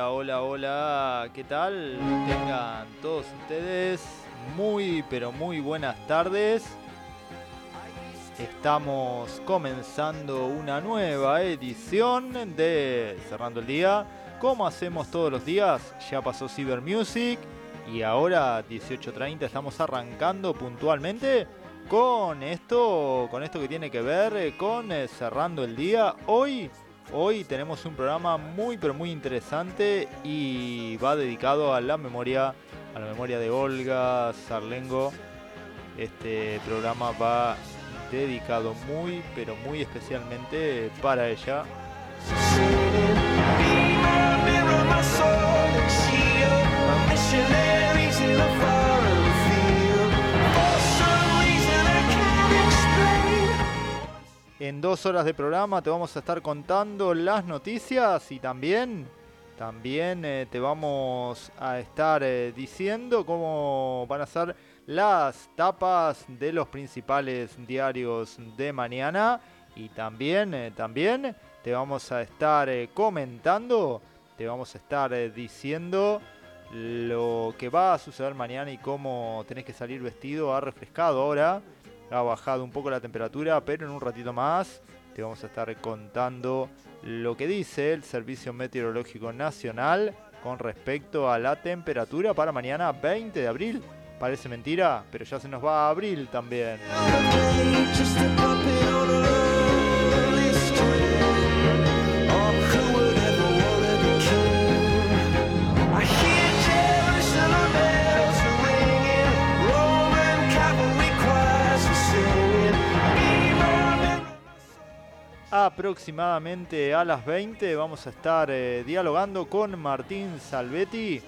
Hola, hola, hola, ¿qué tal? Tengan todos ustedes muy, pero muy buenas tardes. Estamos comenzando una nueva edición de Cerrando el Día. Como hacemos todos los días, ya pasó Cyber Music y ahora 18.30 estamos arrancando puntualmente con esto, con esto que tiene que ver con eh, Cerrando el Día. Hoy Hoy tenemos un programa muy pero muy interesante y va dedicado a la memoria, a la memoria de Olga Sarlengo. Este programa va dedicado muy pero muy especialmente para ella. En dos horas de programa te vamos a estar contando las noticias y también, también eh, te vamos a estar eh, diciendo cómo van a ser las tapas de los principales diarios de mañana. Y también, eh, también te vamos a estar comentando, te vamos a estar diciendo lo que va a suceder mañana y cómo tenés que salir vestido a refrescado ahora ha bajado un poco la temperatura, pero en un ratito más te vamos a estar contando lo que dice el Servicio Meteorológico Nacional con respecto a la temperatura para mañana 20 de abril. Parece mentira, pero ya se nos va a abril también. Aproximadamente a las 20 vamos a estar eh, dialogando con Martín Salvetti.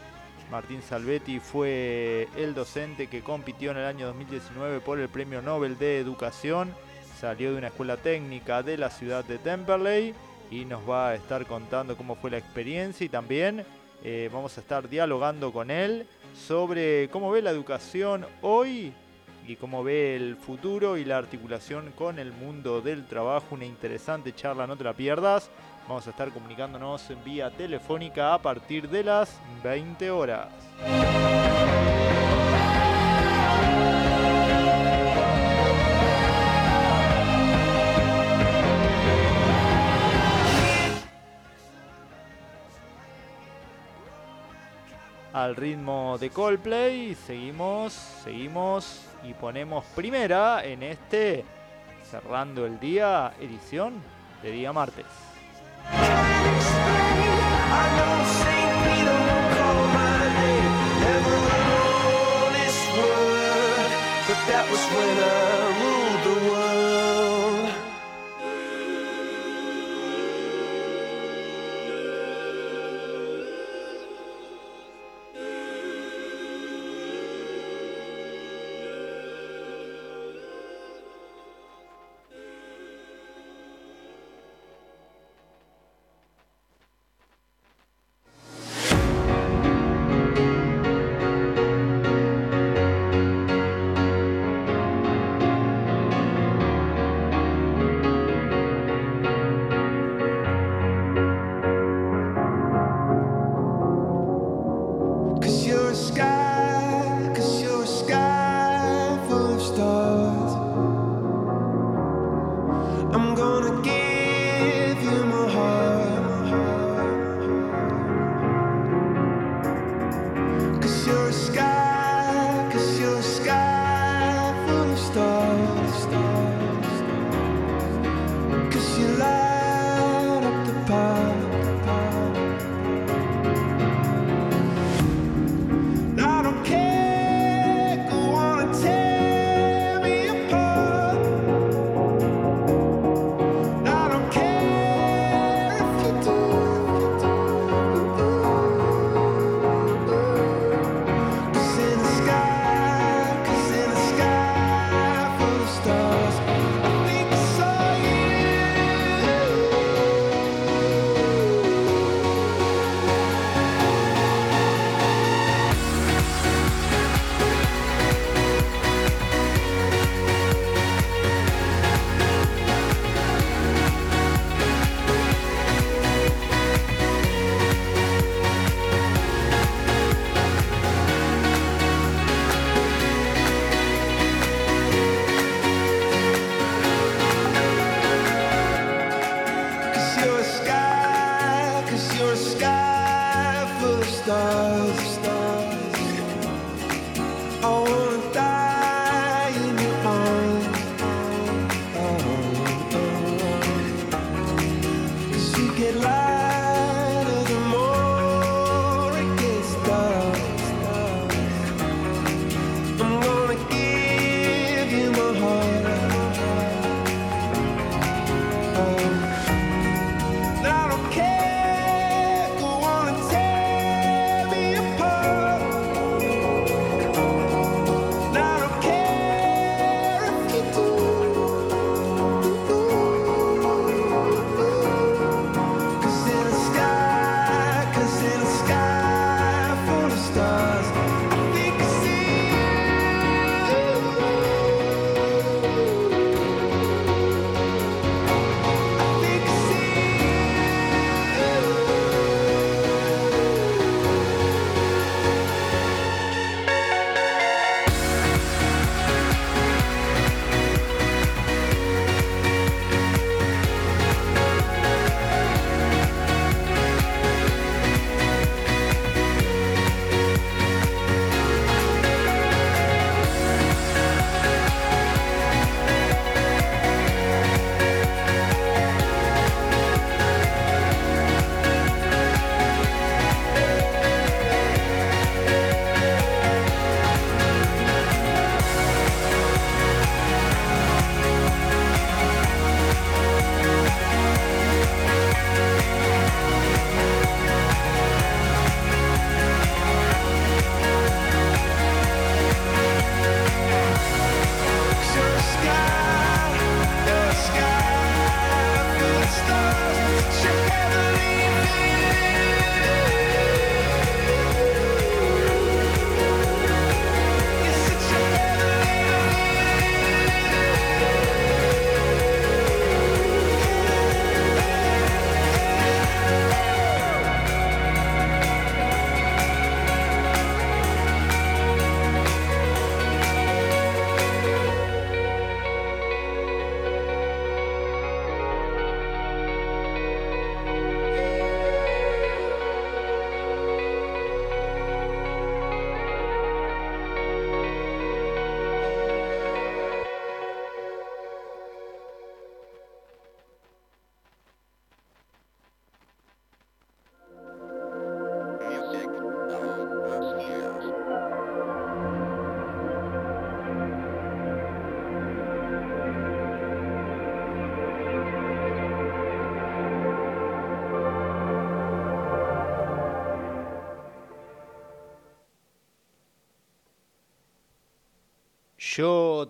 Martín Salvetti fue el docente que compitió en el año 2019 por el Premio Nobel de Educación. Salió de una escuela técnica de la ciudad de Temperley y nos va a estar contando cómo fue la experiencia y también eh, vamos a estar dialogando con él sobre cómo ve la educación hoy y cómo ve el futuro y la articulación con el mundo del trabajo. Una interesante charla, no te la pierdas. Vamos a estar comunicándonos en vía telefónica a partir de las 20 horas. al ritmo de Coldplay. Seguimos, seguimos y ponemos primera en este cerrando el día edición de día martes.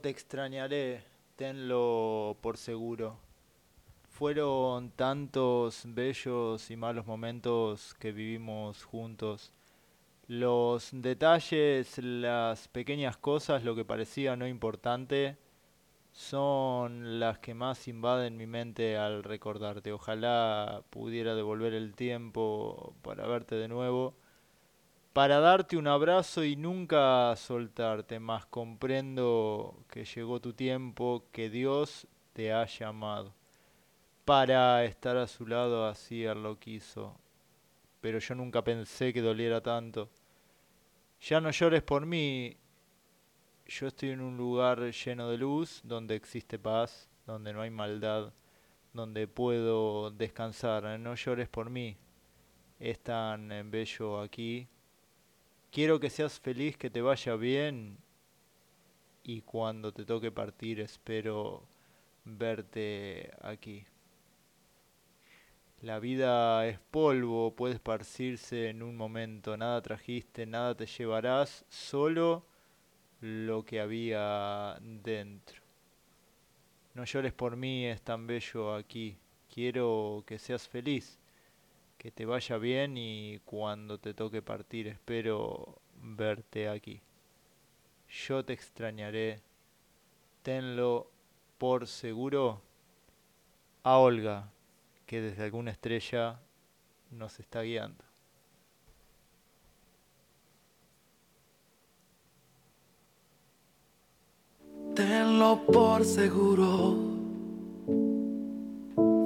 Te extrañaré, tenlo por seguro. Fueron tantos bellos y malos momentos que vivimos juntos. Los detalles, las pequeñas cosas, lo que parecía no importante, son las que más invaden mi mente al recordarte. Ojalá pudiera devolver el tiempo para verte de nuevo, para darte un abrazo y nunca soltarte, más comprendo que llegó tu tiempo, que Dios te ha llamado para estar a su lado así él lo quiso. Pero yo nunca pensé que doliera tanto. Ya no llores por mí. Yo estoy en un lugar lleno de luz, donde existe paz, donde no hay maldad, donde puedo descansar. No llores por mí. Es tan bello aquí. Quiero que seas feliz, que te vaya bien. Y cuando te toque partir, espero verte aquí. La vida es polvo, puede esparcirse en un momento, nada trajiste, nada te llevarás, solo lo que había dentro. No llores por mí, es tan bello aquí. Quiero que seas feliz, que te vaya bien y cuando te toque partir espero verte aquí. Yo te extrañaré, tenlo por seguro. A Olga que desde alguna estrella nos está guiando. Tenlo por seguro.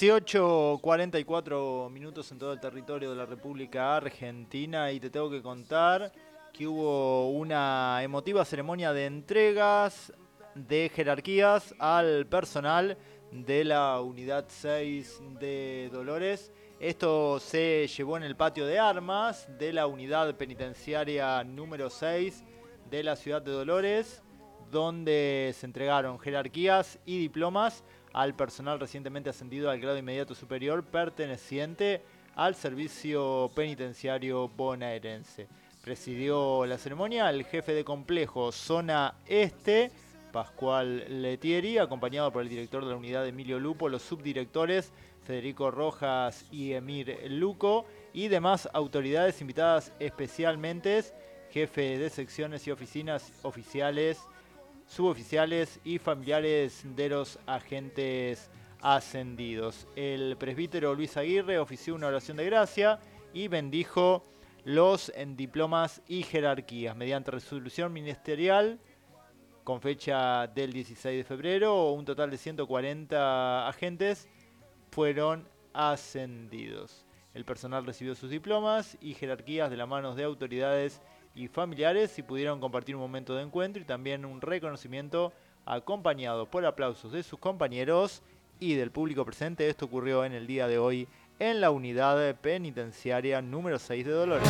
18.44 minutos en todo el territorio de la República Argentina y te tengo que contar que hubo una emotiva ceremonia de entregas de jerarquías al personal de la unidad 6 de Dolores. Esto se llevó en el patio de armas de la unidad penitenciaria número 6 de la ciudad de Dolores, donde se entregaron jerarquías y diplomas al personal recientemente ascendido al grado inmediato superior perteneciente al servicio penitenciario bonaerense. Presidió la ceremonia el jefe de complejo Zona Este, Pascual Letieri, acompañado por el director de la unidad Emilio Lupo, los subdirectores Federico Rojas y Emir Luco y demás autoridades invitadas especialmente, jefe de secciones y oficinas oficiales, suboficiales y familiares de los agentes ascendidos. El presbítero Luis Aguirre ofició una oración de gracia y bendijo los en diplomas y jerarquías mediante resolución ministerial con fecha del 16 de febrero, un total de 140 agentes fueron ascendidos. El personal recibió sus diplomas y jerarquías de las manos de autoridades y familiares y pudieron compartir un momento de encuentro y también un reconocimiento acompañado por aplausos de sus compañeros y del público presente. Esto ocurrió en el día de hoy en la unidad penitenciaria número 6 de Dolores.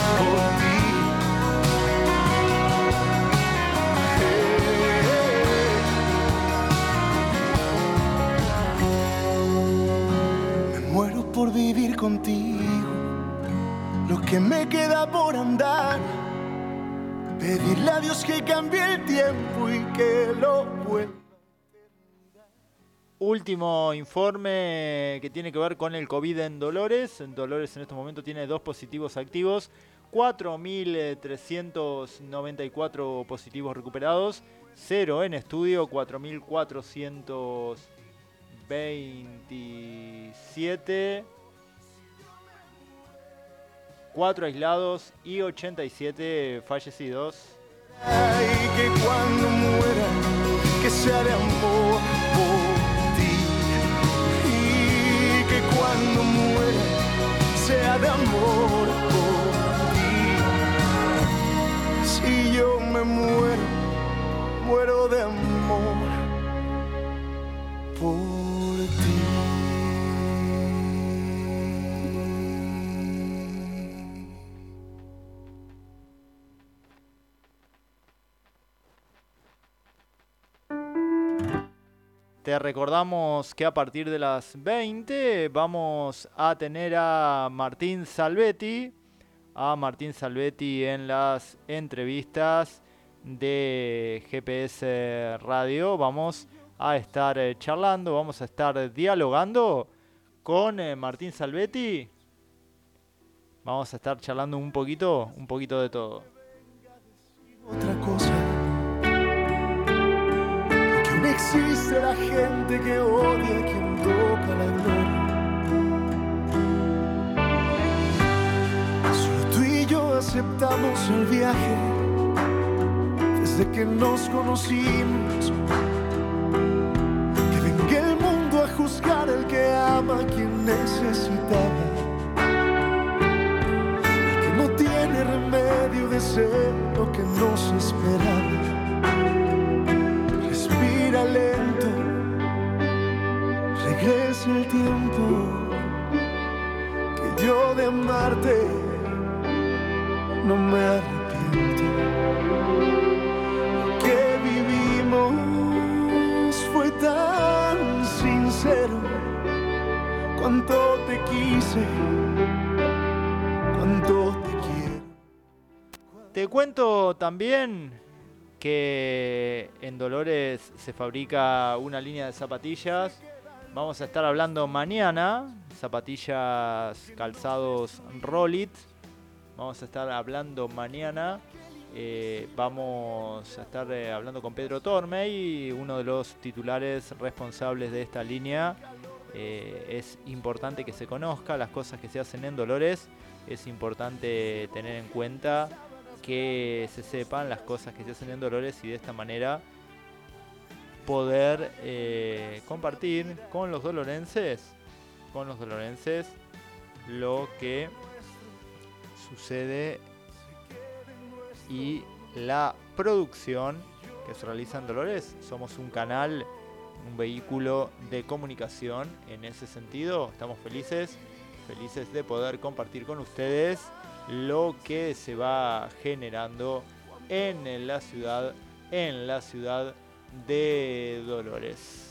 Me muero por vivir contigo, lo que me queda por andar. Pedirle a Dios que cambie el tiempo y que lo vuelva. Último informe que tiene que ver con el COVID en Dolores. En Dolores en este momento tiene dos positivos activos, 4.394 positivos recuperados, cero en estudio, 4.427, 4 aislados y 87 fallecidos. Ay, que cuando muera, que amor por ti. Y que cuando muera, sea de amor Te recordamos que a partir de las 20 vamos a tener a Martín Salvetti, a Martín Salvetti en las entrevistas de GPS Radio. Vamos a estar eh, charlando, vamos a estar dialogando con eh, Martín Salvetti. Vamos a estar charlando un poquito, un poquito de todo. otra cosa. Existe la gente que odia a quien toca la gloria. Solo tú y yo aceptamos el viaje desde que nos conocimos. Que venga el mundo a juzgar el que ama a quien necesitaba. Que no tiene remedio de ser lo que nos esperaba. Respira lento, regresa el tiempo que yo de amarte no me arrepiento. Lo que vivimos fue tan sincero, cuánto te quise, cuánto te quiero. Te cuento también que en Dolores se fabrica una línea de zapatillas. Vamos a estar hablando mañana, zapatillas calzados Rollit. Vamos a estar hablando mañana. eh, vamos a estar eh, hablando con Pedro Tormey, uno de los titulares responsables de esta línea. eh, es importante que se conozca las cosas que se hacen en Dolores, es importante tener en cuenta que se sepan las cosas que se hacen en Dolores y de esta manera poder eh, compartir con los dolorenses, con los dolorenses, lo que sucede y la producción que se realiza en Dolores. Somos un canal, un vehículo de comunicación en ese sentido. Estamos felices, felices de poder compartir con ustedes lo que se va generando en la ciudad, en la ciudad de Dolores.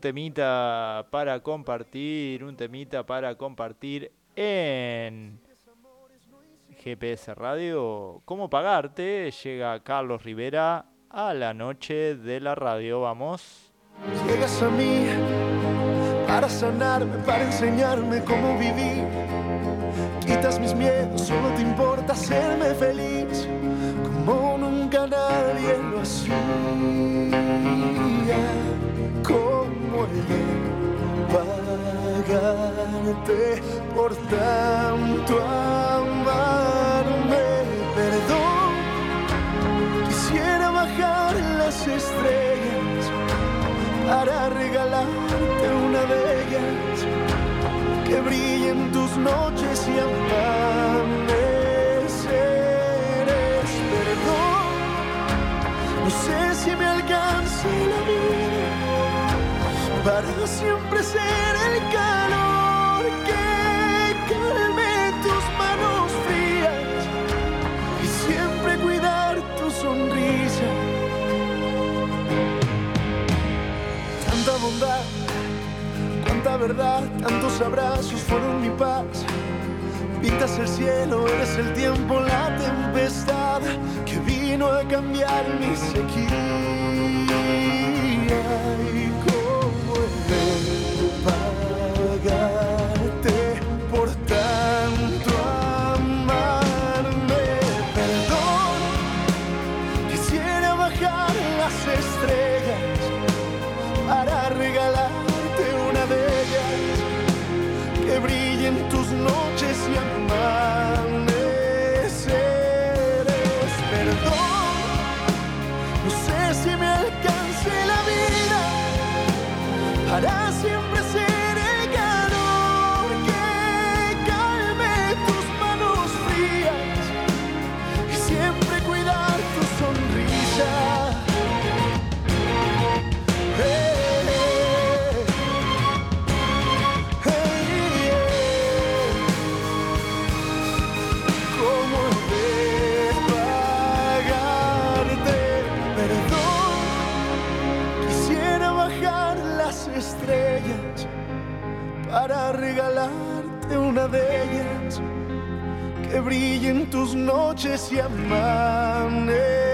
Temita para compartir, un temita para compartir en GPS Radio. ¿Cómo pagarte? Llega Carlos Rivera a la noche de la radio. Vamos. Llegas a mí para sanarme, para enseñarme cómo vivir. Quitas mis miedos, solo te importa hacerme feliz, por tanto amarme. Perdón, quisiera bajar las estrellas para regalarte una de ellas que brille en tus noches y amaneceres. Perdón, no sé si me alcance la vida para siempre ser el calor bondad, cuánta verdad, tantos abrazos fueron mi paz. Pintas el cielo, eres el tiempo, la tempestad que vino a cambiar mi sequía. Que brille en tus noches y amanece.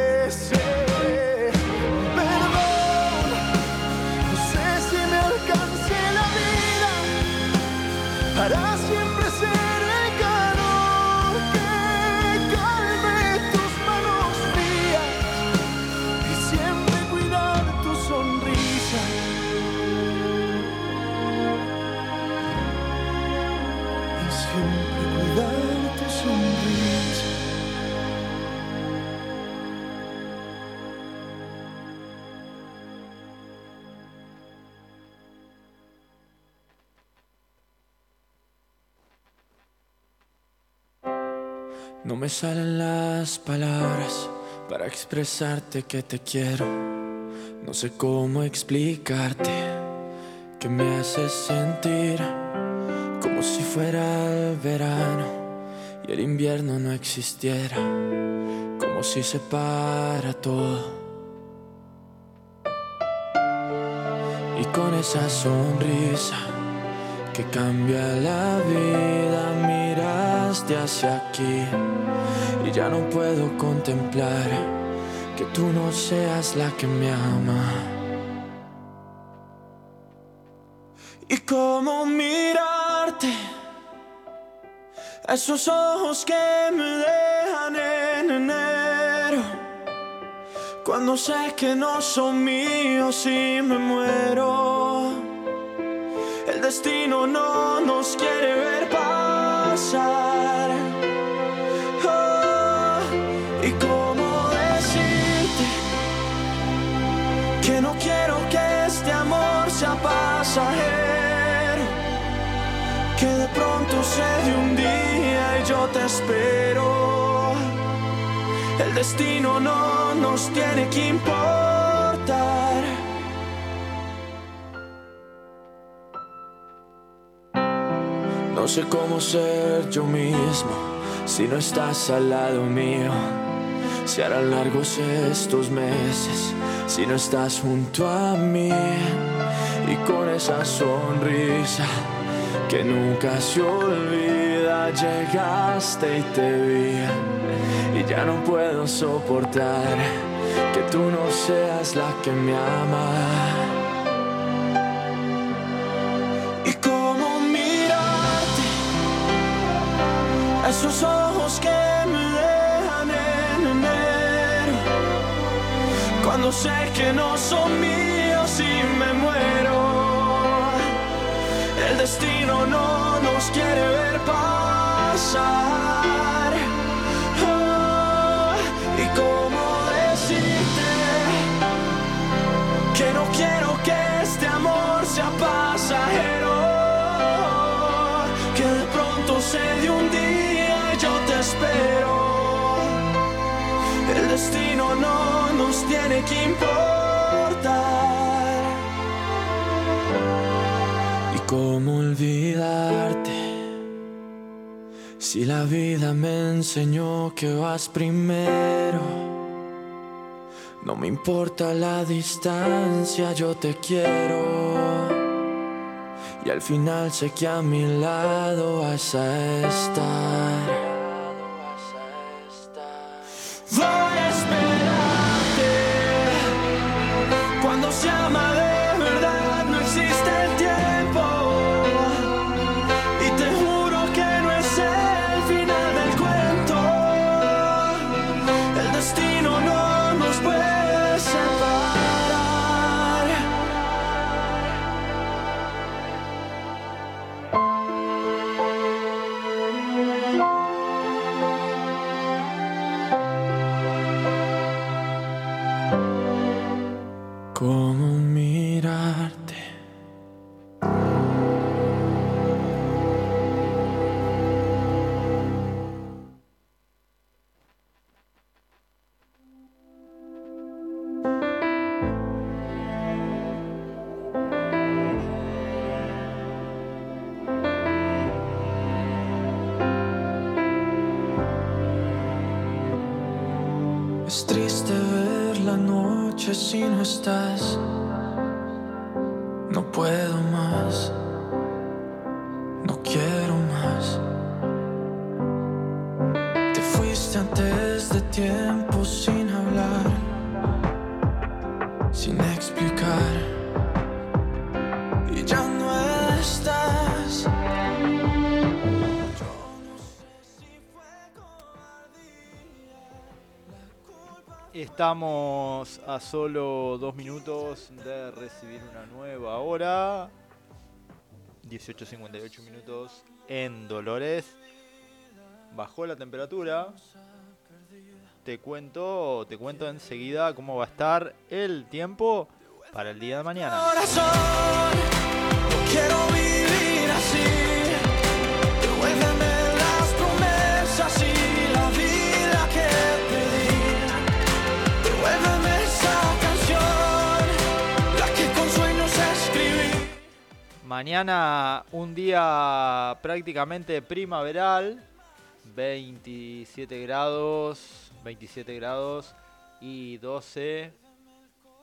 Me salen las palabras para expresarte que te quiero. No sé cómo explicarte que me haces sentir como si fuera el verano y el invierno no existiera, como si se para todo. Y con esa sonrisa que cambia la vida, miraste hacia aquí y ya no puedo contemplar que tú no seas la que me ama. Y cómo mirarte, esos ojos que me dejan en enero, cuando sé que no son míos y me muero. El destino no nos quiere ver pasar. Oh, y cómo decirte que no quiero que este amor sea pasajero. Que de pronto se de un día y yo te espero. El destino no nos tiene que importar. No sé cómo ser yo mismo si no estás al lado mío. Si harán largos estos meses si no estás junto a mí. Y con esa sonrisa que nunca se olvida, llegaste y te vi. Y ya no puedo soportar que tú no seas la que me ama. Esos ojos que me dejan en enero, cuando sé que no son míos y me muero. El destino no nos quiere ver pasar. Espero. El destino no nos tiene que importar. ¿Y cómo olvidarte? Si la vida me enseñó que vas primero. No me importa la distancia, yo te quiero. Y al final sé que a mi lado vas a estar. Voy a esperarte. Cuando se ama Estamos a solo dos minutos de recibir una nueva hora. 18.58 minutos en Dolores. Bajó la temperatura. Te cuento, te cuento enseguida cómo va a estar el tiempo para el día de mañana. Mañana un día prácticamente primaveral, 27 grados, 27 grados y 12,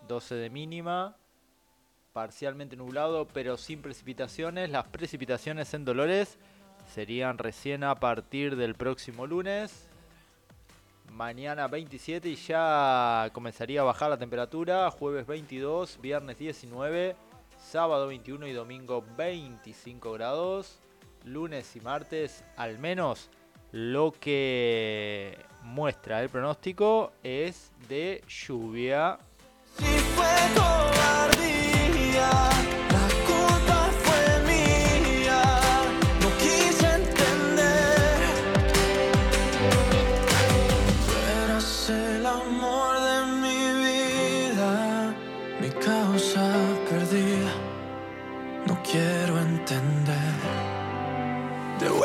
12 de mínima, parcialmente nublado pero sin precipitaciones. Las precipitaciones en Dolores serían recién a partir del próximo lunes. Mañana 27 y ya comenzaría a bajar la temperatura. Jueves 22, viernes 19, sábado 21 y domingo 25 grados. Lunes y martes al menos lo que muestra el pronóstico es de lluvia. Si fue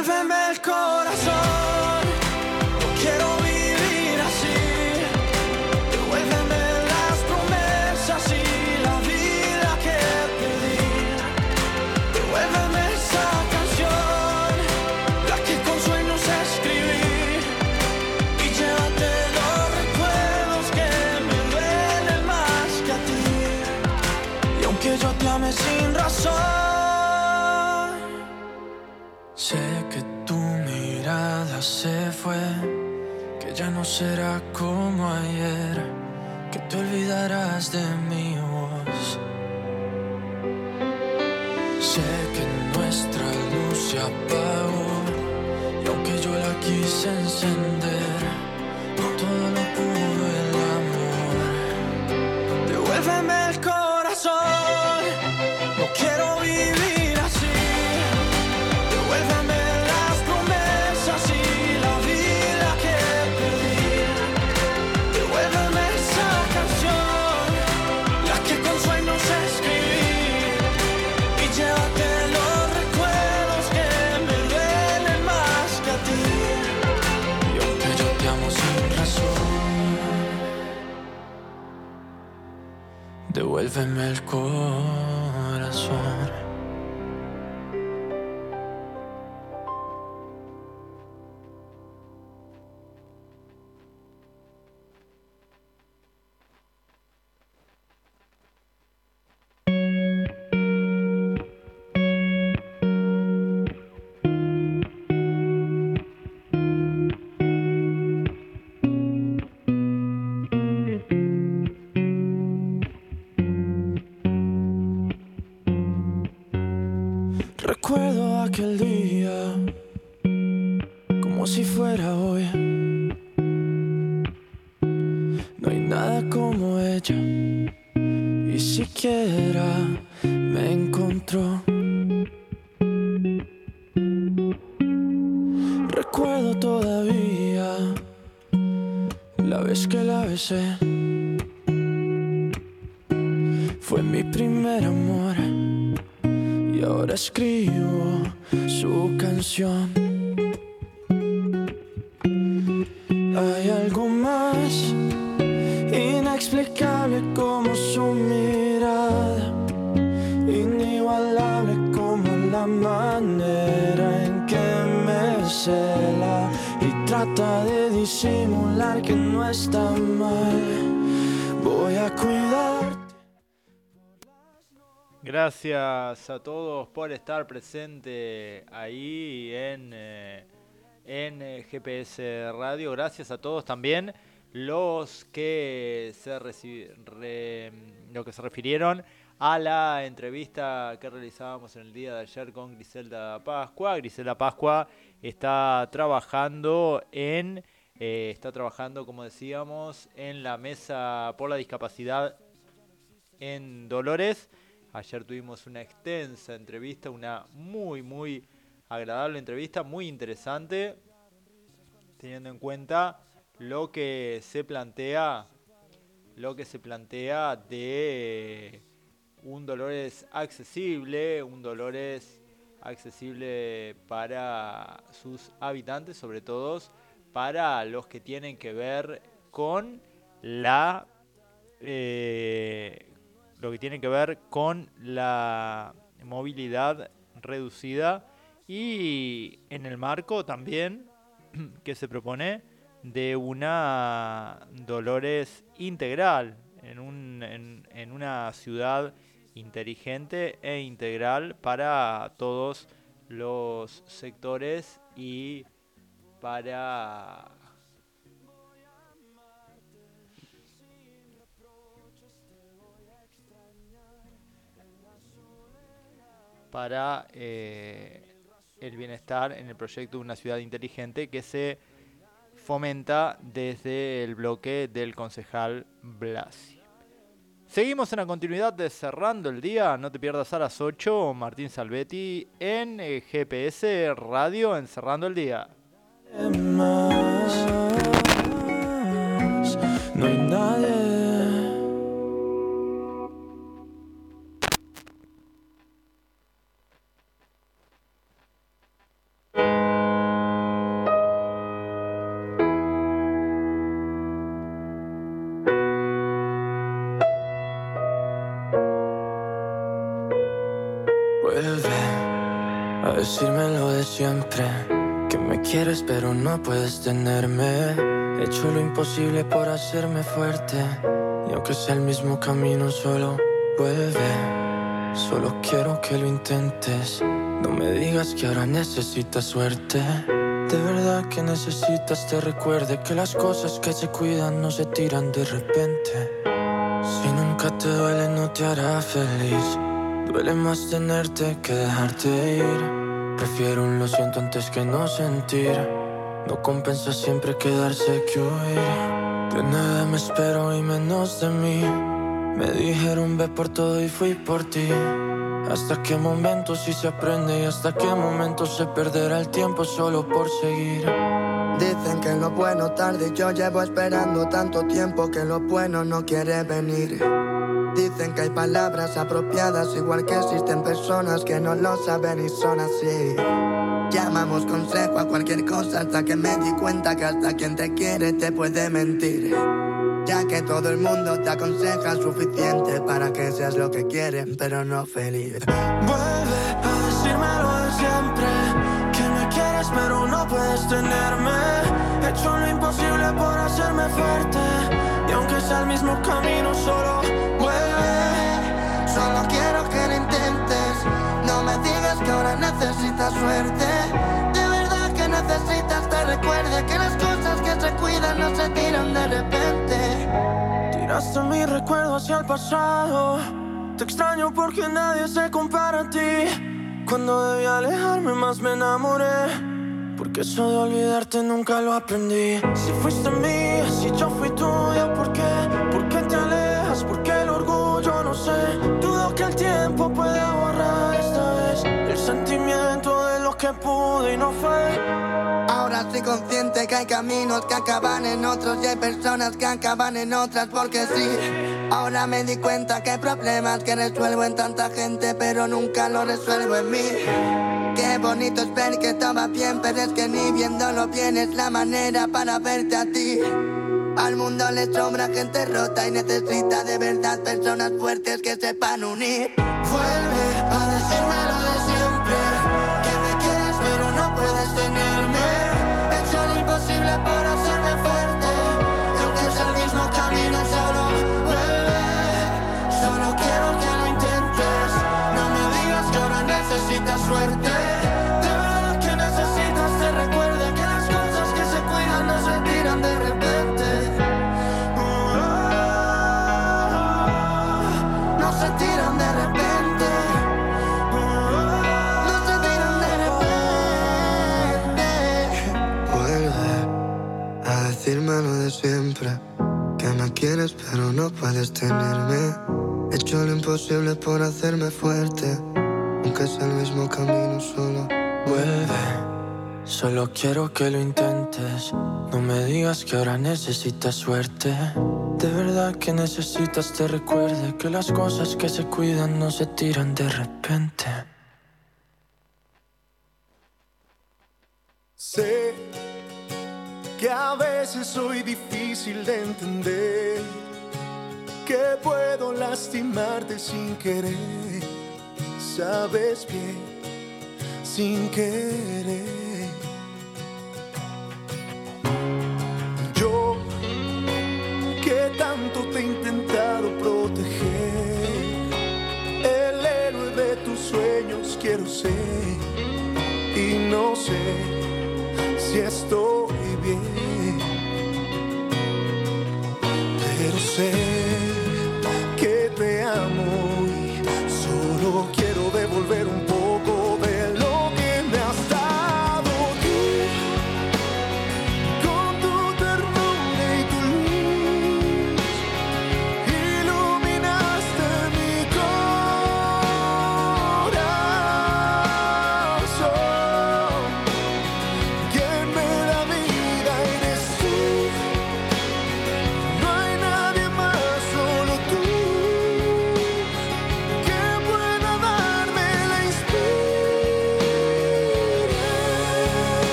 Devuélveme el corazón. Será como ayer, que te olvidarás de mi devuélveme el corazón. A todos por estar presente ahí en, eh, en eh, GPS Radio. Gracias a todos también los que se re- lo que se refirieron a la entrevista que realizábamos en el día de ayer con Griselda Pascua. Griselda Pascua está trabajando en eh, está trabajando, como decíamos, en la mesa por la discapacidad en Dolores. Ayer tuvimos una extensa entrevista, una muy, muy agradable entrevista, muy interesante, teniendo en cuenta lo que se plantea, lo que se plantea de un Dolores accesible, un Dolores accesible para sus habitantes, sobre todo para los que tienen que ver con la eh, lo que tiene que ver con la movilidad reducida y en el marco también que se propone de una Dolores integral en, en una ciudad inteligente e integral para todos los sectores y para para eh, el bienestar en el proyecto de una ciudad inteligente que se fomenta desde el bloque del concejal Blasi. Seguimos en la continuidad de Cerrando el Día, no te pierdas a las 8, Martín Salvetti en eh, GPS Radio en Cerrando el Día. Quieres pero no puedes tenerme. He hecho lo imposible por hacerme fuerte y aunque sea el mismo camino solo vuelve. Solo quiero que lo intentes. No me digas que ahora necesitas suerte. De verdad que necesitas te recuerde que las cosas que se cuidan no se tiran de repente. Si nunca te duele no te hará feliz. Duele más tenerte que dejarte ir. Prefiero un lo siento antes que no sentir. No compensa siempre quedarse que huir. De nada me espero y menos de mí. Me dijeron ve por todo y fui por ti. Hasta qué momento si se aprende y hasta qué momento se perderá el tiempo solo por seguir. Dicen que lo bueno tarde, yo llevo esperando tanto tiempo que lo bueno no quiere venir. Dicen que hay palabras apropiadas, igual que existen personas que no lo saben y son así. Llamamos consejo a cualquier cosa hasta que me di cuenta que hasta quien te quiere te puede mentir. Ya que todo el mundo te aconseja suficiente para que seas lo que quieren, pero no feliz. Vuelve a decirme lo de siempre, que me quieres pero no puedes tenerme. He hecho lo imposible por hacerme fuerte, el mismo camino solo Solo quiero que lo intentes. No me digas que ahora necesitas suerte. De verdad que necesitas te recuerde que las cosas que se cuidan no se tiran de repente. Tiraste mi recuerdo hacia el pasado. Te extraño porque nadie se compara a ti. Cuando debí alejarme más me enamoré. Porque eso de olvidarte nunca lo aprendí. Si fuiste mía, si yo fui tuya, ¿por qué? ¿Por qué te alejas? ¿Por qué el orgullo? No sé que el tiempo puede borrar esta vez el sentimiento de lo que pude y no fue. Ahora estoy consciente que hay caminos que acaban en otros y hay personas que acaban en otras porque sí. Ahora me di cuenta que hay problemas que resuelvo en tanta gente pero nunca lo resuelvo en mí. Qué bonito es ver que estaba bien, pero es que ni viéndolo bien es la manera para verte a ti. Al mundo le sobra gente rota y necesita de verdad personas fuertes que sepan unir. Vuelve a decirme siempre. Que me quieres pero no puedes tenerme. He hecho lo imposible por hacerme fuerte. Aunque es el mismo camino solo. Vuelve. Solo quiero que lo intentes. No me digas que ahora necesitas suerte. De verdad que necesitas te recuerde que las cosas que se cuidan no se tiran de repente. Sé que a veces soy difícil de entender, que puedo lastimarte sin querer sabes bien, sin querer. Yo, que tanto te he intentado proteger, el héroe de tus sueños quiero ser, y no sé si estoy bien, pero sé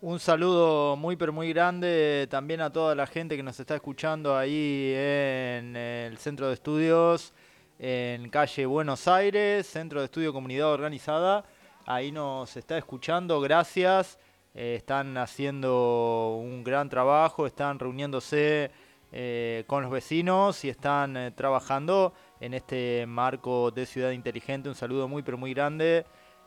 Un saludo muy pero muy grande también a toda la gente que nos está escuchando ahí en el centro de estudios en calle Buenos Aires, centro de estudio comunidad organizada. Ahí nos está escuchando, gracias. Eh, están haciendo un gran trabajo, están reuniéndose eh, con los vecinos y están eh, trabajando en este marco de ciudad inteligente. Un saludo muy pero muy grande.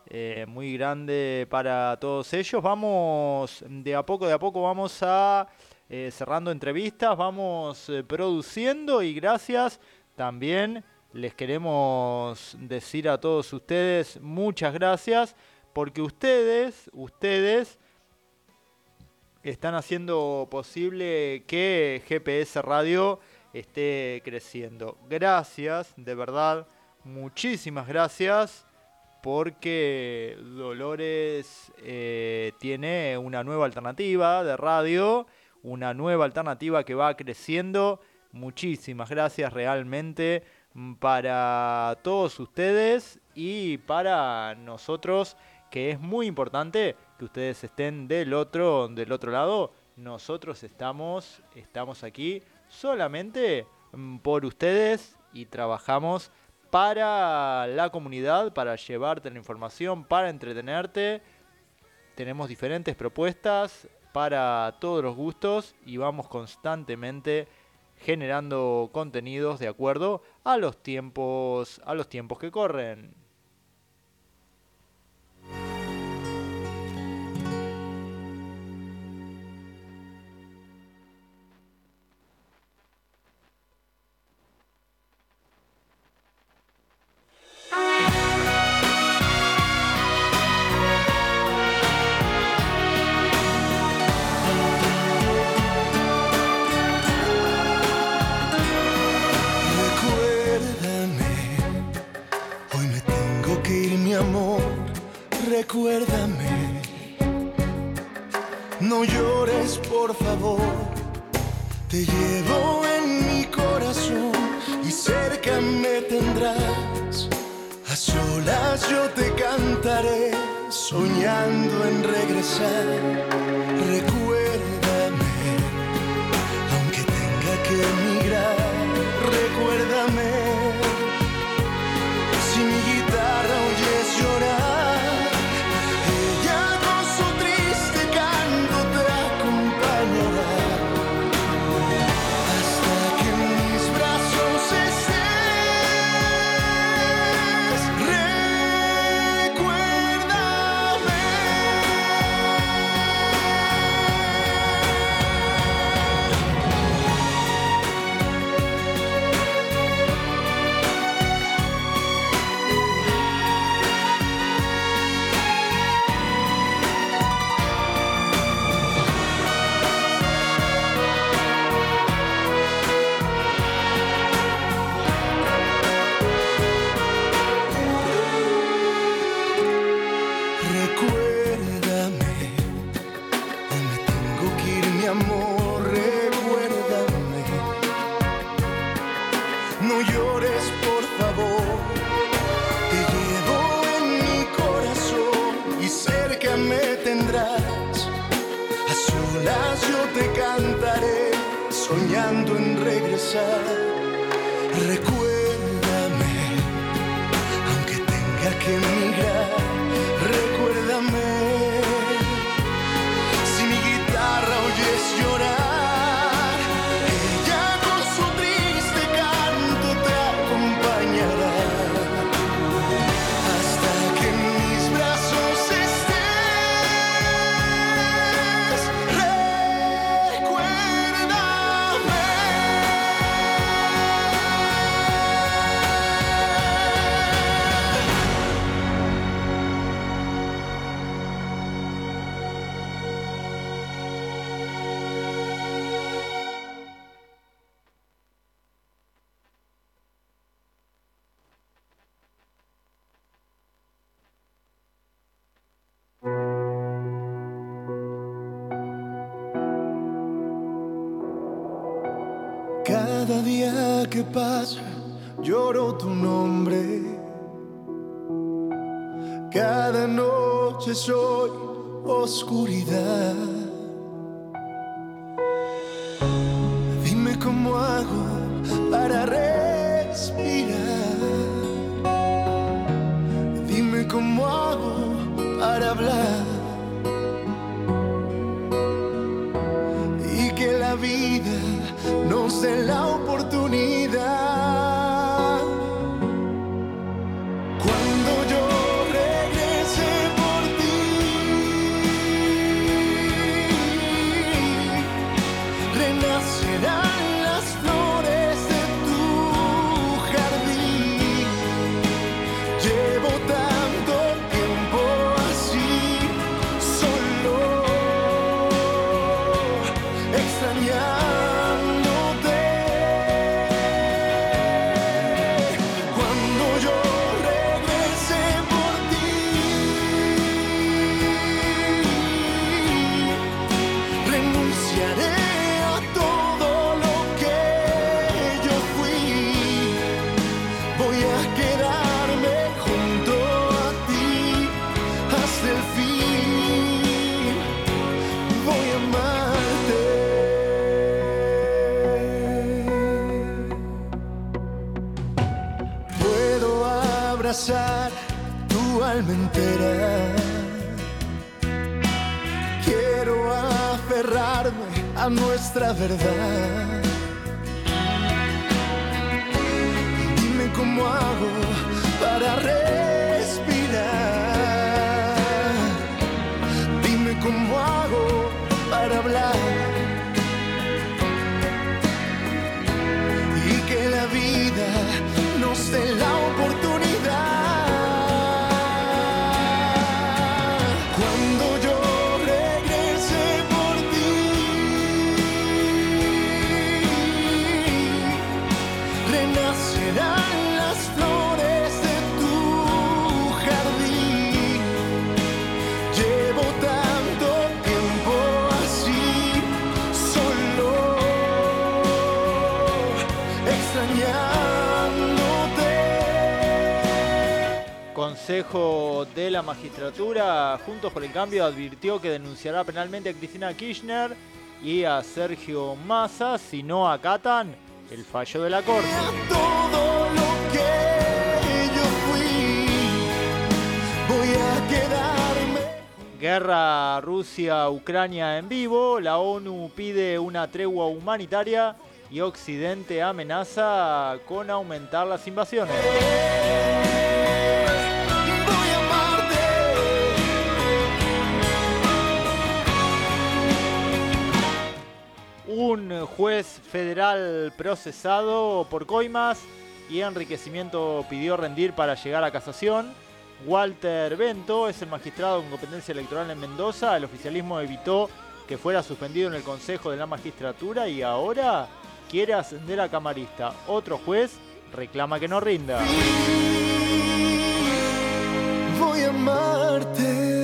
Eh, muy grande para todos ellos. Vamos de a poco, de a poco vamos a eh, cerrando entrevistas, vamos eh, produciendo y gracias también les queremos decir a todos ustedes muchas gracias porque ustedes, ustedes están haciendo posible que GPS Radio esté creciendo. Gracias, de verdad, muchísimas gracias porque Dolores eh, tiene una nueva alternativa de radio, una nueva alternativa que va creciendo. Muchísimas gracias realmente para todos ustedes y para nosotros, que es muy importante que ustedes estén del otro, del otro lado. Nosotros estamos, estamos aquí solamente mm, por ustedes y trabajamos para la comunidad, para llevarte la información, para entretenerte. Tenemos diferentes propuestas para todos los gustos y vamos constantemente generando contenidos de acuerdo a los tiempos, a los tiempos que corren. En mi corazón y cerca me tendrás. A solas yo te cantaré, soñando en regresar. Recuérdame pasa lloro tu nombre. Cada noche soy oscuridad. Dime cómo hago para respirar. Dime cómo hago para hablar. y que la vida nos dé la nuestra verdad. Consejo de la Magistratura, Juntos por el Cambio, advirtió que denunciará penalmente a Cristina Kirchner y a Sergio Massa si no acatan el fallo de la Corte. todo lo que yo fui. Voy a quedarme. Guerra Rusia-Ucrania en vivo, la ONU pide una tregua humanitaria y Occidente amenaza con aumentar las invasiones. Un juez federal procesado por coimas y enriquecimiento pidió rendir para llegar a casación. Walter Bento es el magistrado con competencia electoral en Mendoza. El oficialismo evitó que fuera suspendido en el Consejo de la Magistratura y ahora quiere ascender a camarista. Otro juez reclama que no rinda. Voy a amarte.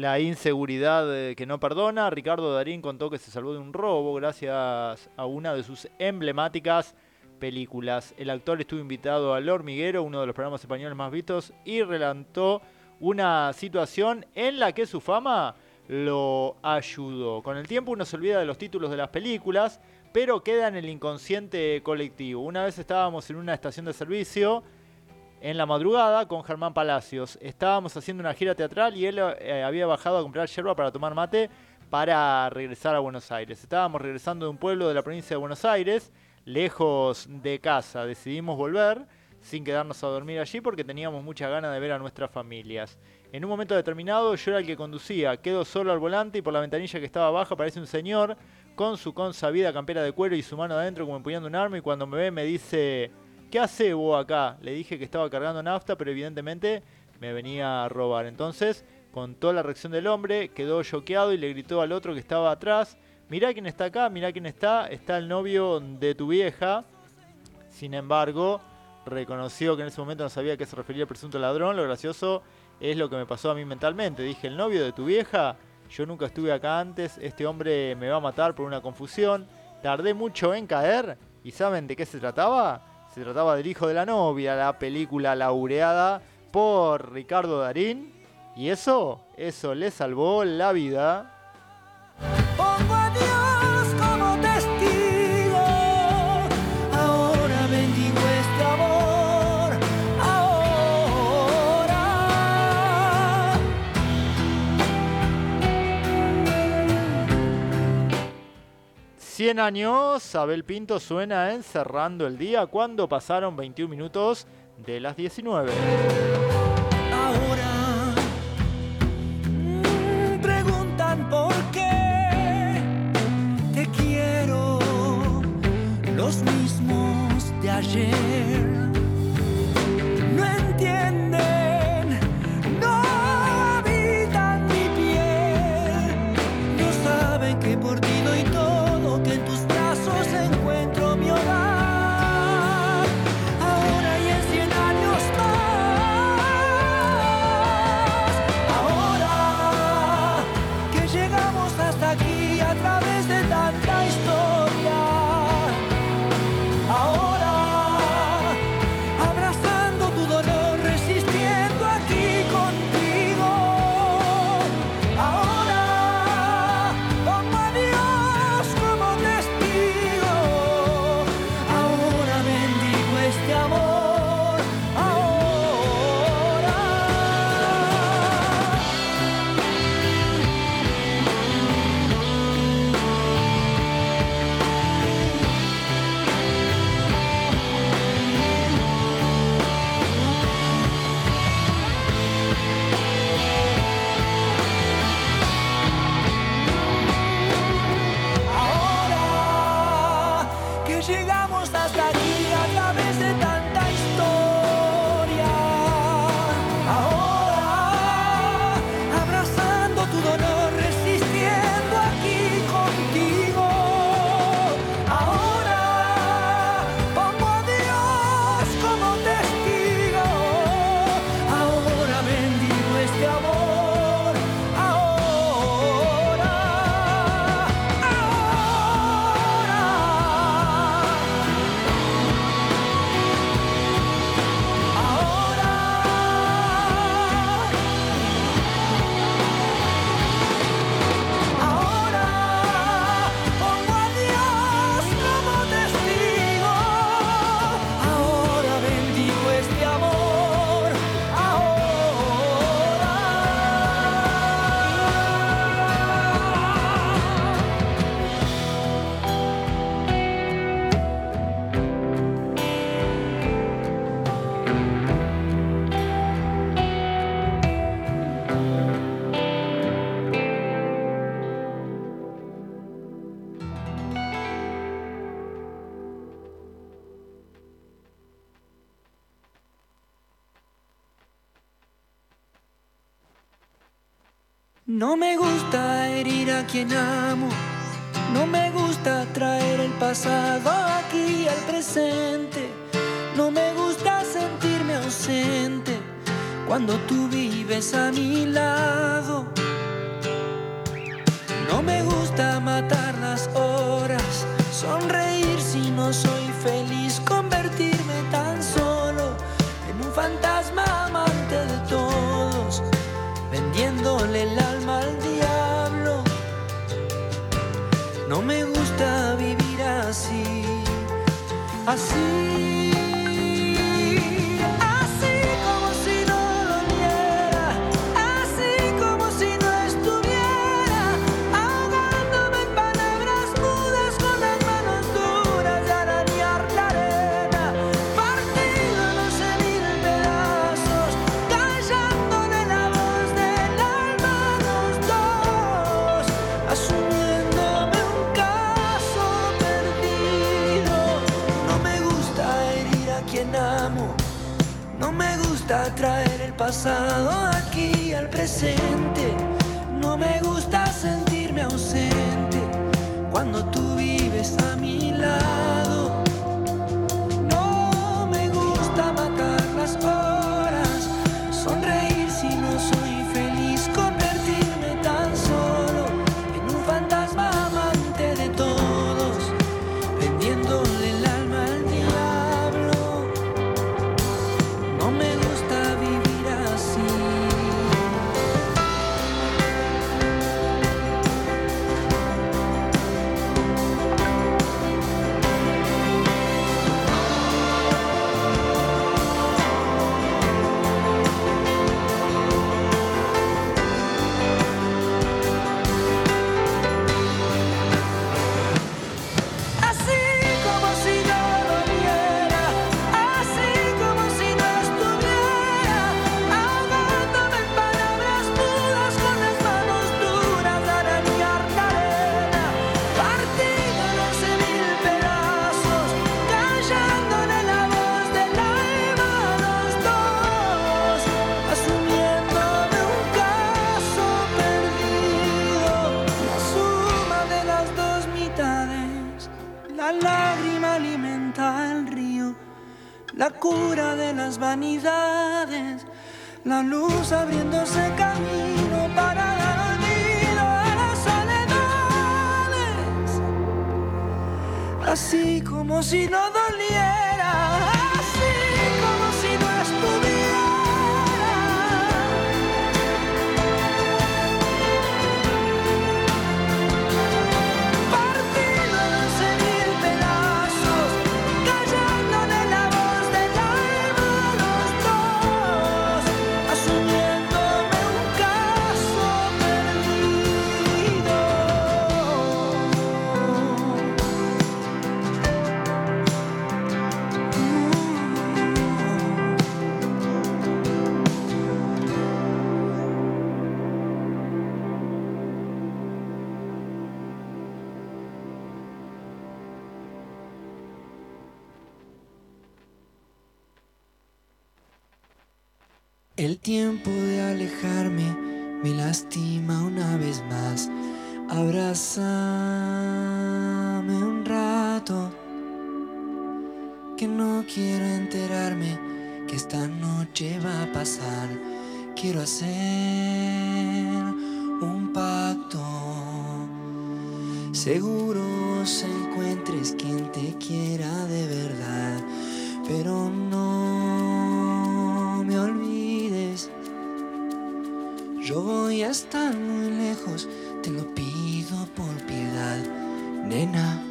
La inseguridad eh, que no perdona. Ricardo Darín contó que se salvó de un robo gracias a una de sus emblemáticas películas. El actor estuvo invitado al Hormiguero, uno de los programas españoles más vistos, y relantó una situación en la que su fama lo ayudó. Con el tiempo uno se olvida de los títulos de las películas, pero queda en el inconsciente colectivo. Una vez estábamos en una estación de servicio en la madrugada con Germán Palacios. Estábamos haciendo una gira teatral y él eh, había bajado a comprar yerba para tomar mate para regresar a Buenos Aires. Estábamos regresando de un pueblo de la provincia de Buenos Aires, lejos de casa. Decidimos volver sin quedarnos a dormir allí porque teníamos mucha ganas de ver a nuestras familias. En un momento determinado yo era el que conducía, quedo solo al volante y por la ventanilla que estaba abajo aparece un señor con su consabida campera de cuero y su mano adentro como empuñando un arma y cuando me ve me dice ¿qué hace vos acá? Le dije que estaba cargando nafta, pero evidentemente me venía a robar. Entonces, con toda la reacción del hombre, quedó choqueado y le gritó al otro que estaba atrás, mirá quién está acá, mirá quién está, está el novio de tu vieja. Sin embargo, reconoció que en ese momento no sabía a qué se refería el presunto ladrón. Lo gracioso es lo que me pasó a mí mentalmente. Dije, el novio de tu vieja, yo nunca estuve acá antes, este hombre me va a matar por una confusión. Tardé mucho en caer. ¿Y saben de qué se trataba? Se trataba del hijo de la novia, la película laureada por Ricardo Darín. Y eso, eso le salvó la vida. 100 años, Abel Pinto suena en Cerrando el Día cuando pasaron 21 minutos de las 19. Ahora mm, preguntan por qué te quiero los mismos de ayer. No me gusta herir a quien amo, no me gusta traer el pasado aquí al presente, no me gusta sentirme ausente cuando tú vives a mi lado. No me gusta matar las horas, sonreír si no soy feliz. Así. Pasado aquí al presente. Luz abriéndose camino para dar olvido a las soledades. Así como si no El tiempo de alejarme me lastima una vez más. Abrázame un rato, que no quiero enterarme que esta noche va a pasar. Quiero hacer un pacto. Seguro se encuentres quien te quiera de verdad, pero no Yo voy a estar muy lejos, te lo pido por piedad, nena.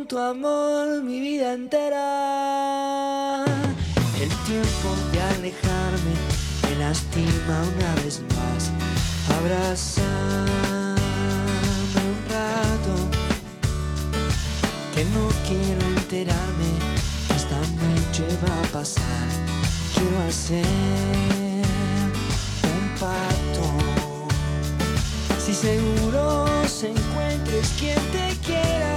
Con tu amor mi vida entera. El tiempo de alejarme me lastima una vez más. Abrázame un rato, que no quiero enterarme. Esta noche va a pasar. Quiero hacer un pacto. Si seguro se encuentres quien te quiera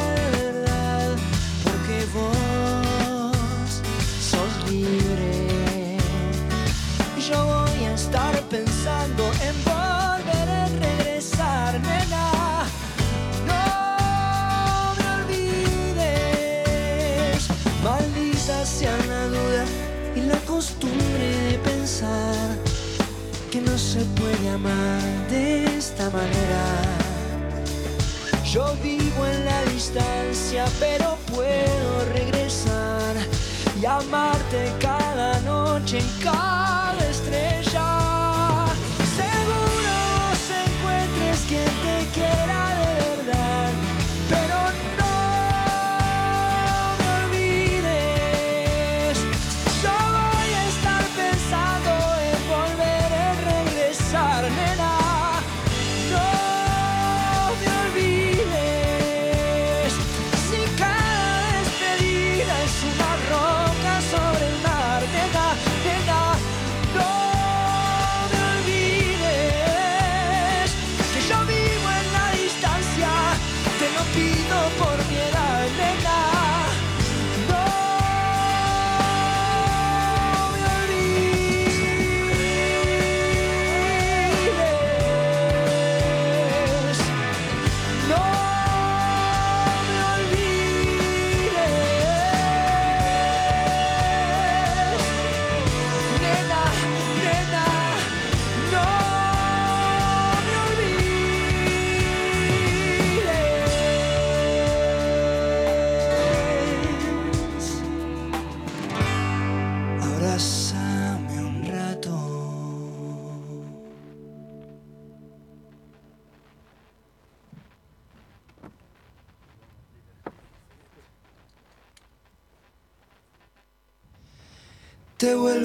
libre. Yo voy a estar pensando en volver a regresar, nena. No me olvides, maldita sea la duda y la costumbre de pensar que no se puede amar de esta manera. Yo vivo en la distancia, pero puedo regresar y amarte cada noche en cada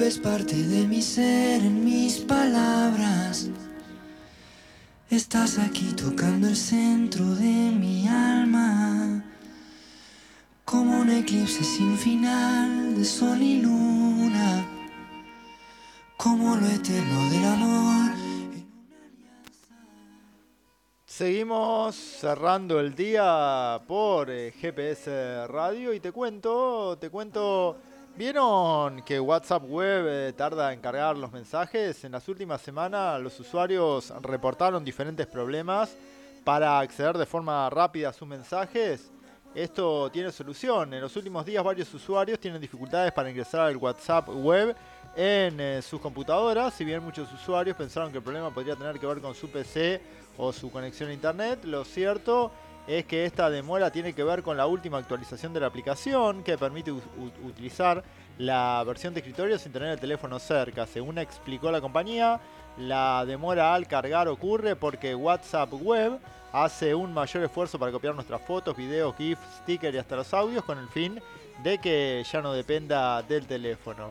Vuelves parte de mi ser en mis palabras. Estás aquí tocando el centro de mi alma. Como un eclipse sin final de sol y luna. Como lo eterno del amor. Seguimos cerrando el día por eh, GPS Radio y te cuento, te cuento, ¿vieron que WhatsApp Web eh, tarda en cargar los mensajes? En las últimas semanas los usuarios reportaron diferentes problemas para acceder de forma rápida a sus mensajes. Esto tiene solución. En los últimos días varios usuarios tienen dificultades para ingresar al WhatsApp Web en eh, sus computadoras. Si bien muchos usuarios pensaron que el problema podría tener que ver con su PC o su conexión a internet, lo cierto es que esta demora tiene que ver con la última actualización de la aplicación que permite utilizar la versión de escritorio sin tener el teléfono cerca. Según explicó la compañía, la demora al cargar ocurre porque WhatsApp Web hace un mayor esfuerzo para copiar nuestras fotos, videos, GIFs, stickers y hasta los audios con el fin de que ya no dependa del teléfono.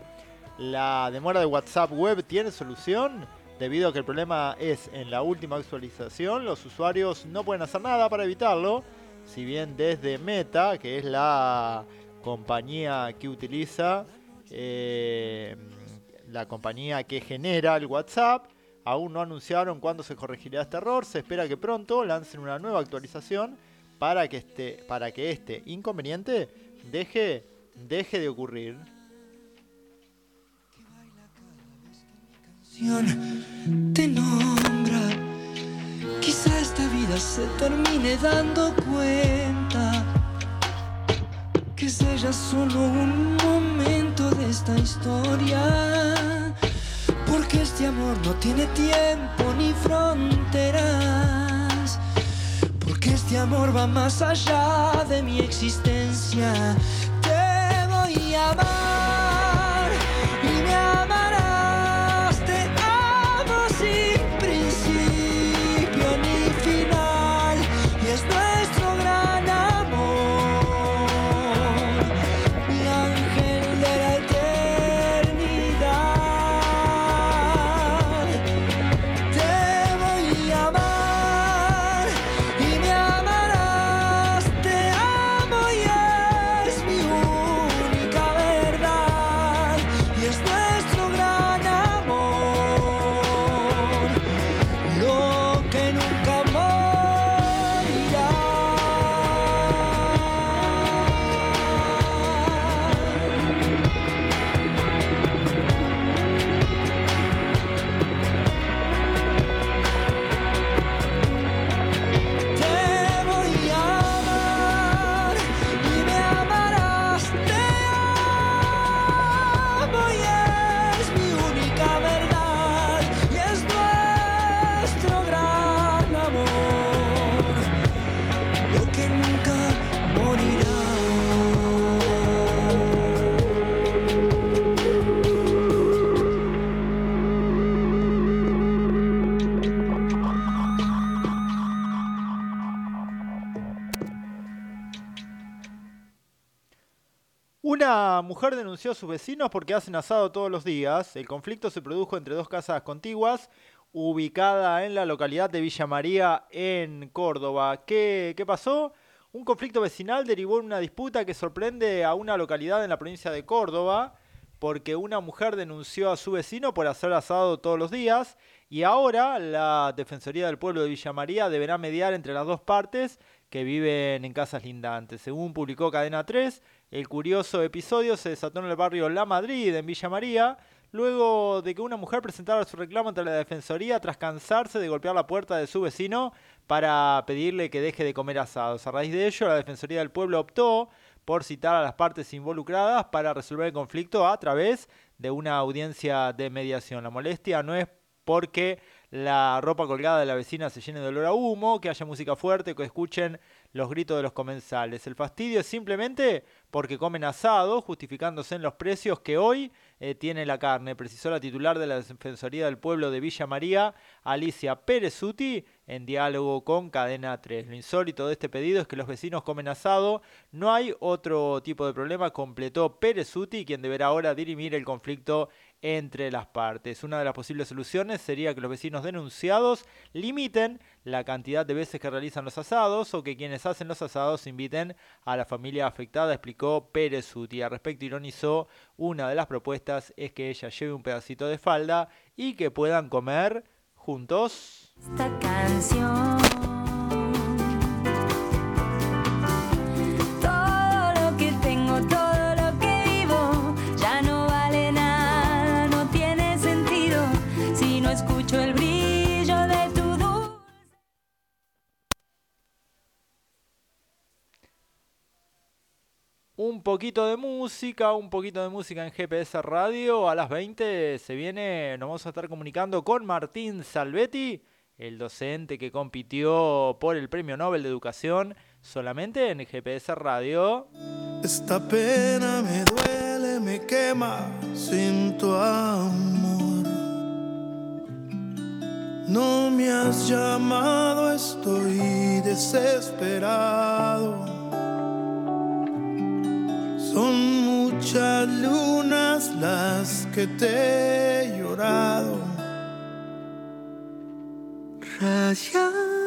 La demora de WhatsApp Web tiene solución debido a que el problema es en la última actualización. Los usuarios no pueden hacer nada para evitarlo. Si bien desde Meta, que es la compañía que utiliza, eh, la compañía que genera el WhatsApp, aún no anunciaron cuándo se corregirá este error. Se espera que pronto lancen una nueva actualización para que este, para que este inconveniente deje, deje de ocurrir. Te nombra. Quizá esta vida se termine dando cuenta que es ella solo un momento de esta historia. Porque este amor no tiene tiempo ni fronteras. Porque este amor va más allá de mi existencia. Una mujer denunció a sus vecinos porque hacen asado todos los días. El conflicto se produjo entre dos casas contiguas, ubicada en la localidad de Villa María, en Córdoba. ¿Qué, qué pasó? Un conflicto vecinal derivó en una disputa que sorprende a una localidad en la provincia de Córdoba, porque una mujer denunció a su vecino por hacer asado todos los días y ahora la Defensoría del Pueblo de Villa María deberá mediar entre las dos partes que viven en casas lindantes. Según publicó Cadena 3, el curioso episodio se desató en el barrio La Madrid, en Villa María, luego de que una mujer presentara su reclamo ante la Defensoría tras cansarse de golpear la puerta de su vecino para pedirle que deje de comer asados. A raíz de ello, la Defensoría del Pueblo optó por citar a las partes involucradas para resolver el conflicto a través de una audiencia de mediación. La molestia no es porque la ropa colgada de la vecina se llene de olor a humo, que haya música fuerte, que escuchen los gritos de los comensales. El fastidio es simplemente porque comen asado, justificándose en los precios que hoy eh, tiene la carne, precisó la titular de la Defensoría del Pueblo de Villa María, Alicia Perezuti, en diálogo con Cadena 3. Lo insólito de este pedido es que los vecinos comen asado, no hay otro tipo de problema, completó Perezuti, quien deberá ahora dirimir el conflicto entre las partes. Una de las posibles soluciones sería que los vecinos denunciados limiten la cantidad de veces que realizan los asados o que quienes hacen los asados inviten a la familia afectada, explicó Pérez Uti. Al respecto ironizó, una de las propuestas es que ella lleve un pedacito de falda y que puedan comer juntos. Esta canción. Un poquito de música, un poquito de música en GPS Radio. A las 20 se viene, nos vamos a estar comunicando con Martín Salvetti, el docente que compitió por el Premio Nobel de Educación solamente en GPS Radio. Esta pena me duele, me quema sin tu amor. No me has llamado, estoy desesperado. Son muchas lunas las que te he llorado. Rayando